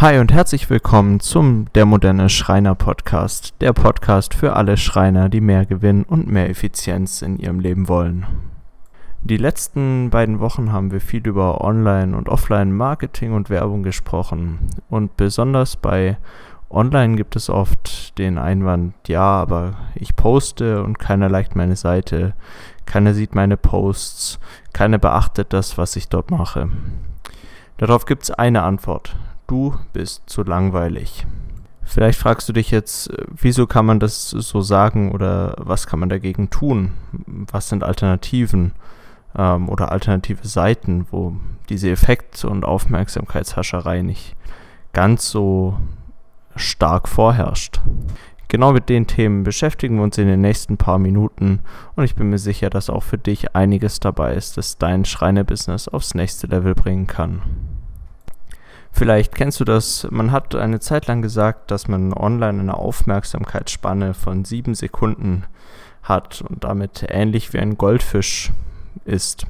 Hi und herzlich willkommen zum Der moderne Schreiner Podcast, der Podcast für alle Schreiner, die mehr Gewinn und mehr Effizienz in ihrem Leben wollen. Die letzten beiden Wochen haben wir viel über Online- und Offline-Marketing und Werbung gesprochen und besonders bei Online gibt es oft den Einwand, ja, aber ich poste und keiner liked meine Seite, keiner sieht meine Posts, keiner beachtet das, was ich dort mache. Darauf gibt es eine Antwort du bist zu langweilig. Vielleicht fragst du dich jetzt, wieso kann man das so sagen oder was kann man dagegen tun? Was sind Alternativen ähm, oder alternative Seiten, wo diese Effekt- und Aufmerksamkeitshascherei nicht ganz so stark vorherrscht? Genau mit den Themen beschäftigen wir uns in den nächsten paar Minuten und ich bin mir sicher, dass auch für dich einiges dabei ist, das dein Schreinebusiness aufs nächste Level bringen kann. Vielleicht kennst du das, man hat eine Zeit lang gesagt, dass man online eine Aufmerksamkeitsspanne von sieben Sekunden hat und damit ähnlich wie ein Goldfisch ist.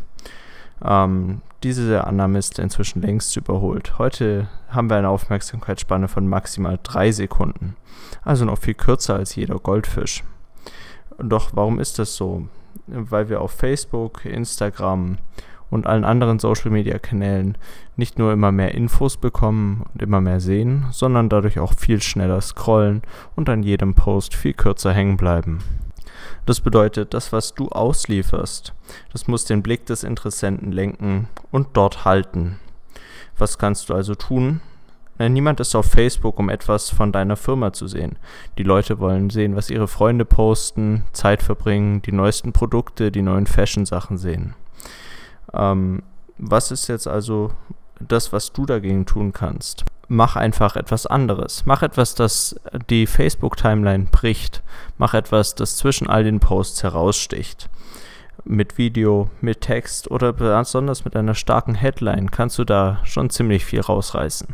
Ähm, diese Annahme ist inzwischen längst überholt. Heute haben wir eine Aufmerksamkeitsspanne von maximal drei Sekunden, also noch viel kürzer als jeder Goldfisch. Doch warum ist das so? Weil wir auf Facebook, Instagram und allen anderen Social-Media-Kanälen nicht nur immer mehr Infos bekommen und immer mehr sehen, sondern dadurch auch viel schneller scrollen und an jedem Post viel kürzer hängen bleiben. Das bedeutet, das, was du auslieferst, das muss den Blick des Interessenten lenken und dort halten. Was kannst du also tun? Niemand ist auf Facebook, um etwas von deiner Firma zu sehen. Die Leute wollen sehen, was ihre Freunde posten, Zeit verbringen, die neuesten Produkte, die neuen Fashion-Sachen sehen. Ähm, was ist jetzt also das, was du dagegen tun kannst? Mach einfach etwas anderes. Mach etwas, das die Facebook-Timeline bricht. Mach etwas, das zwischen all den Posts heraussticht. Mit Video, mit Text oder besonders mit einer starken Headline kannst du da schon ziemlich viel rausreißen.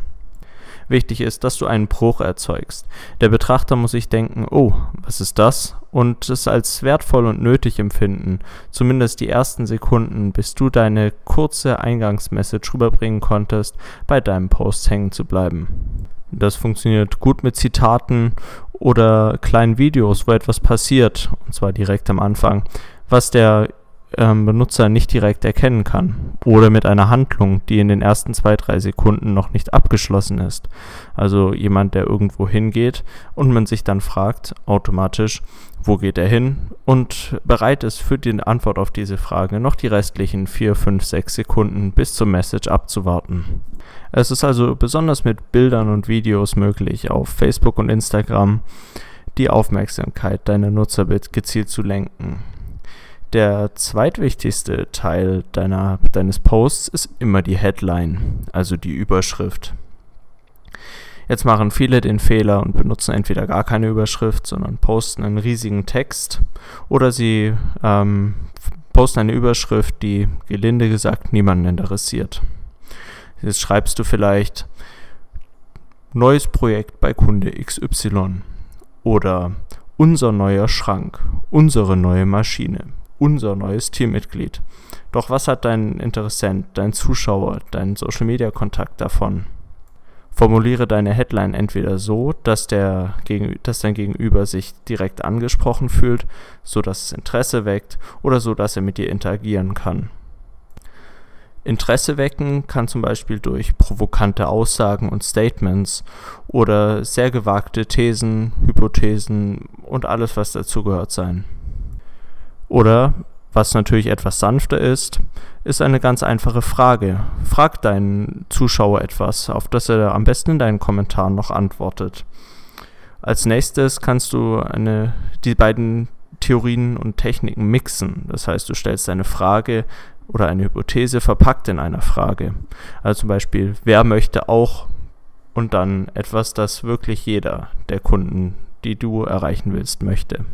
Wichtig ist, dass du einen Bruch erzeugst. Der Betrachter muss sich denken, oh, was ist das? Und es als wertvoll und nötig empfinden, zumindest die ersten Sekunden, bis du deine kurze Eingangsmessage rüberbringen konntest, bei deinem Post hängen zu bleiben. Das funktioniert gut mit Zitaten oder kleinen Videos, wo etwas passiert, und zwar direkt am Anfang, was der ähm, Benutzer nicht direkt erkennen kann. Oder mit einer Handlung, die in den ersten zwei, drei Sekunden noch nicht abgeschlossen ist. Also jemand, der irgendwo hingeht und man sich dann fragt, automatisch, wo geht er hin? Und bereit ist für die Antwort auf diese Frage noch die restlichen vier, fünf, sechs Sekunden bis zum Message abzuwarten. Es ist also besonders mit Bildern und Videos möglich, auf Facebook und Instagram die Aufmerksamkeit deiner Nutzer gezielt zu lenken der zweitwichtigste Teil deiner, deines Posts ist immer die Headline, also die Überschrift. Jetzt machen viele den Fehler und benutzen entweder gar keine Überschrift, sondern posten einen riesigen Text oder sie ähm, posten eine Überschrift, die gelinde gesagt niemanden interessiert. Jetzt schreibst du vielleicht neues Projekt bei Kunde XY oder unser neuer Schrank, unsere neue Maschine unser neues Teammitglied. Doch was hat dein Interessent, dein Zuschauer, dein Social-Media-Kontakt davon? Formuliere deine Headline entweder so, dass, der, dass dein Gegenüber sich direkt angesprochen fühlt, so dass es Interesse weckt, oder so, dass er mit dir interagieren kann. Interesse wecken kann zum Beispiel durch provokante Aussagen und Statements oder sehr gewagte Thesen, Hypothesen und alles, was dazugehört sein. Oder, was natürlich etwas sanfter ist, ist eine ganz einfache Frage. Frag deinen Zuschauer etwas, auf das er am besten in deinen Kommentaren noch antwortet. Als nächstes kannst du eine, die beiden Theorien und Techniken mixen. Das heißt, du stellst eine Frage oder eine Hypothese verpackt in einer Frage. Also zum Beispiel, wer möchte auch und dann etwas, das wirklich jeder der Kunden die du erreichen willst, möchte.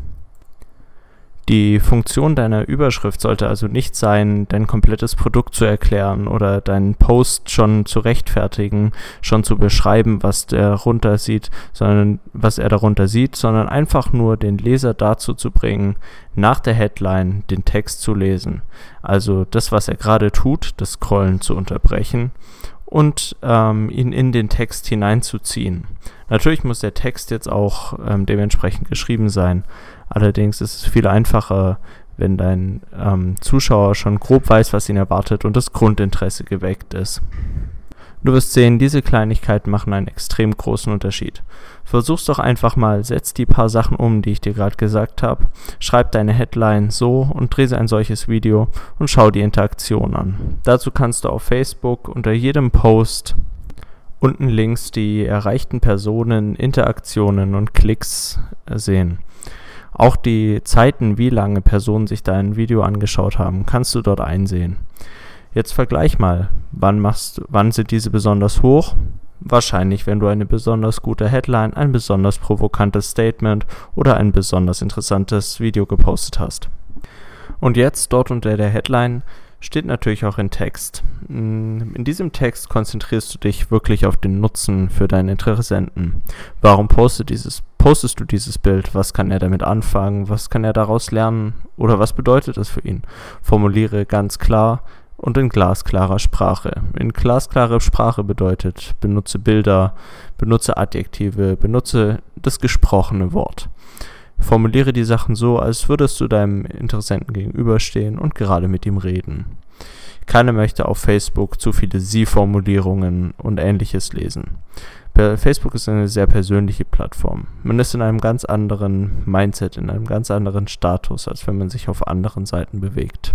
Die Funktion deiner Überschrift sollte also nicht sein, dein komplettes Produkt zu erklären oder deinen Post schon zu rechtfertigen, schon zu beschreiben, was der darunter sieht, sondern was er darunter sieht, sondern einfach nur den Leser dazu zu bringen, nach der Headline den Text zu lesen. Also das, was er gerade tut, das Scrollen zu unterbrechen und ähm, ihn in den Text hineinzuziehen. Natürlich muss der Text jetzt auch ähm, dementsprechend geschrieben sein. Allerdings ist es viel einfacher, wenn dein ähm, Zuschauer schon grob weiß, was ihn erwartet und das Grundinteresse geweckt ist. Du wirst sehen, diese Kleinigkeiten machen einen extrem großen Unterschied. Versuch's doch einfach mal, setz die paar Sachen um, die ich dir gerade gesagt habe, schreib deine Headline so und dreh ein solches Video und schau die Interaktion an. Dazu kannst du auf Facebook unter jedem Post unten links die erreichten Personen, Interaktionen und Klicks sehen. Auch die Zeiten, wie lange Personen sich dein Video angeschaut haben, kannst du dort einsehen. Jetzt vergleich mal, wann, machst, wann sind diese besonders hoch? Wahrscheinlich, wenn du eine besonders gute Headline, ein besonders provokantes Statement oder ein besonders interessantes Video gepostet hast. Und jetzt dort unter der Headline steht natürlich auch in Text. Mm, in diesem Text konzentrierst du dich wirklich auf den Nutzen für deinen Interessenten. Warum postet dieses, postest du dieses Bild? Was kann er damit anfangen? Was kann er daraus lernen? Oder was bedeutet es für ihn? Formuliere ganz klar und in glasklarer Sprache. In glasklare Sprache bedeutet, benutze Bilder, benutze Adjektive, benutze das gesprochene Wort. Formuliere die Sachen so, als würdest du deinem Interessenten gegenüberstehen und gerade mit ihm reden. Keiner möchte auf Facebook zu viele Sie-Formulierungen und ähnliches lesen. Facebook ist eine sehr persönliche Plattform. Man ist in einem ganz anderen Mindset, in einem ganz anderen Status, als wenn man sich auf anderen Seiten bewegt.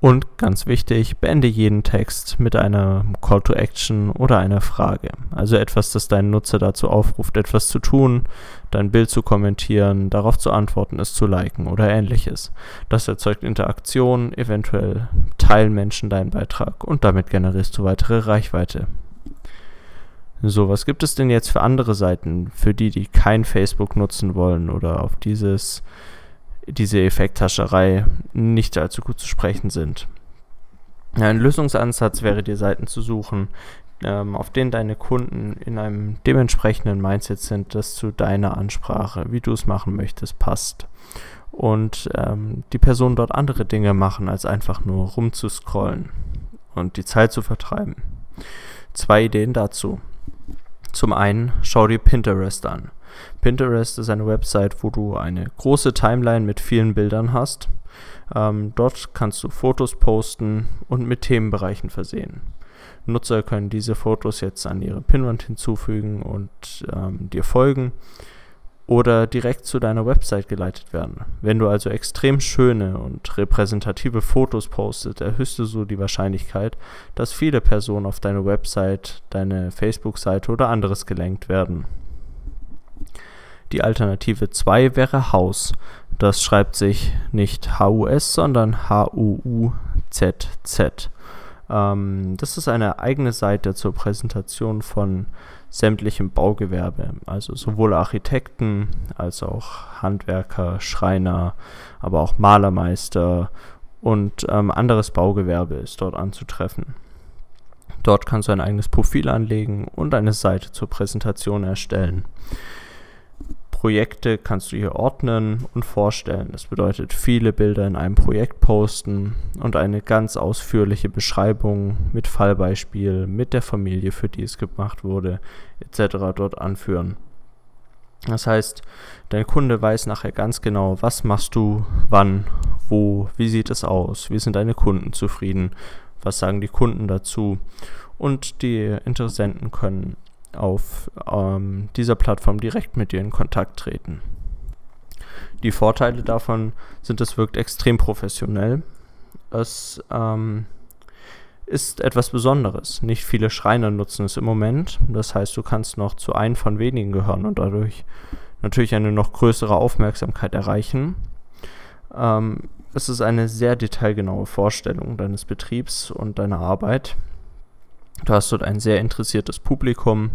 Und ganz wichtig, beende jeden Text mit einer Call to Action oder einer Frage. Also etwas, das deinen Nutzer dazu aufruft, etwas zu tun, dein Bild zu kommentieren, darauf zu antworten, es zu liken oder ähnliches. Das erzeugt Interaktion, eventuell teilen Menschen deinen Beitrag und damit generierst du weitere Reichweite. So, was gibt es denn jetzt für andere Seiten, für die, die kein Facebook nutzen wollen oder auf dieses diese Effekthascherei nicht allzu gut zu sprechen sind. Ein Lösungsansatz wäre, dir Seiten zu suchen, ähm, auf denen deine Kunden in einem dementsprechenden Mindset sind, das zu deiner Ansprache, wie du es machen möchtest, passt. Und ähm, die Personen dort andere Dinge machen, als einfach nur rumzuscrollen und die Zeit zu vertreiben. Zwei Ideen dazu. Zum einen, schau dir Pinterest an. Pinterest ist eine Website, wo du eine große Timeline mit vielen Bildern hast. Ähm, dort kannst du Fotos posten und mit Themenbereichen versehen. Nutzer können diese Fotos jetzt an ihre Pinwand hinzufügen und ähm, dir folgen oder direkt zu deiner Website geleitet werden. Wenn du also extrem schöne und repräsentative Fotos postest, erhöhst du so die Wahrscheinlichkeit, dass viele Personen auf deine Website, deine Facebook-Seite oder anderes gelenkt werden. Die Alternative 2 wäre Haus. Das schreibt sich nicht HUS, sondern H-U-U-Z-Z. Ähm, das ist eine eigene Seite zur Präsentation von sämtlichem Baugewerbe, also sowohl Architekten als auch Handwerker, Schreiner, aber auch Malermeister und ähm, anderes Baugewerbe ist dort anzutreffen. Dort kannst du ein eigenes Profil anlegen und eine Seite zur Präsentation erstellen. Projekte kannst du hier ordnen und vorstellen. Das bedeutet viele Bilder in einem Projekt posten und eine ganz ausführliche Beschreibung mit Fallbeispiel, mit der Familie, für die es gemacht wurde, etc. dort anführen. Das heißt, dein Kunde weiß nachher ganz genau, was machst du, wann, wo, wie sieht es aus, wie sind deine Kunden zufrieden, was sagen die Kunden dazu und die Interessenten können auf ähm, dieser Plattform direkt mit dir in Kontakt treten. Die Vorteile davon sind, es wirkt extrem professionell. Es ähm, ist etwas Besonderes. Nicht viele Schreiner nutzen es im Moment. Das heißt, du kannst noch zu einem von wenigen gehören und dadurch natürlich eine noch größere Aufmerksamkeit erreichen. Ähm, es ist eine sehr detailgenaue Vorstellung deines Betriebs und deiner Arbit. Du hast dort ein sehr interessiertes Publikum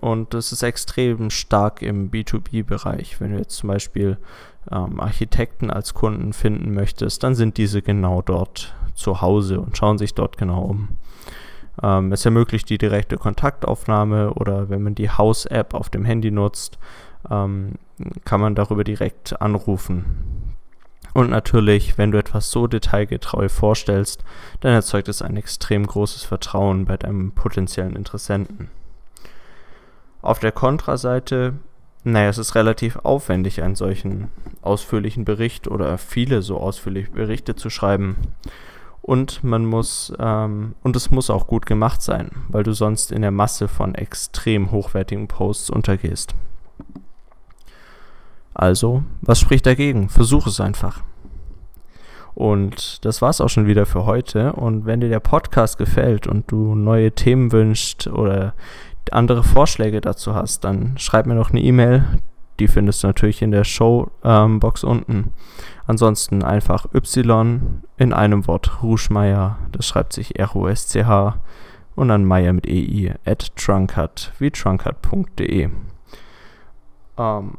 Und das ist extrem stark im B2B-Bereich. Wenn du jetzt zum Beispiel ähm, Architekten als Kunden finden möchtest, dann sind diese genau dort zu Hause und schauen sich dort genau um. Ähm, es ermöglicht die direkte Kontaktaufnahme oder wenn man die Haus-App auf dem Handy nutzt, ähm, kann man darüber direkt anrufen. Und natürlich, wenn du etwas so detailgetreu vorstellst, dann erzeugt es ein extrem großes Vertrauen bei deinem potenziellen Interessenten. Auf der Kontraseite, naja, es ist relativ aufwendig, einen solchen ausführlichen Bericht oder viele so ausführliche Berichte zu schreiben. Und man muss, ähm, und es muss auch gut gemacht sein, weil du sonst in der Masse von extrem hochwertigen Posts untergehst. Also, was spricht dagegen? Versuch es einfach. Und das war's auch schon wieder für heute. Und wenn dir der Podcast gefällt und du neue Themen wünschst oder andere Vorschläge dazu hast, dann schreib mir noch eine E-Mail. Die findest du natürlich in der Showbox ähm, unten. Ansonsten einfach Y in einem Wort Ruschmeier. Das schreibt sich R-U-S-C-H und dann Meier mit EI at trunkhat wie trunkhat.de. Ähm,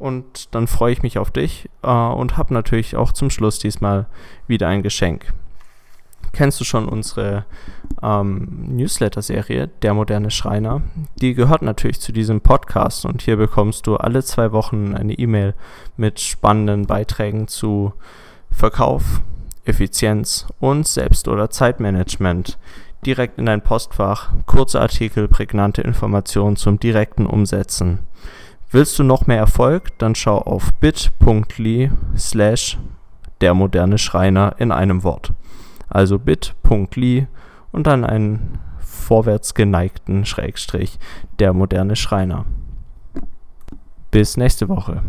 und dann freue ich mich auf dich äh, und habe natürlich auch zum Schluss diesmal wieder ein Geschenk kennst du schon unsere ähm, Newsletter-Serie, Der moderne Schreiner. Die gehört natürlich zu diesem Podcast und hier bekommst du alle zwei Wochen eine E-Mail mit spannenden Beiträgen zu Verkauf, Effizienz und Selbst- oder Zeitmanagement direkt in dein Postfach. Kurze Artikel, prägnante Informationen zum direkten Umsetzen. Willst du noch mehr Erfolg? Dann schau auf bit.ly slash der moderne Schreiner in einem Wort also bit.ly und dann einen vorwärts geneigten Schrägstrich der moderne Schreiner. Bis nächste Woche.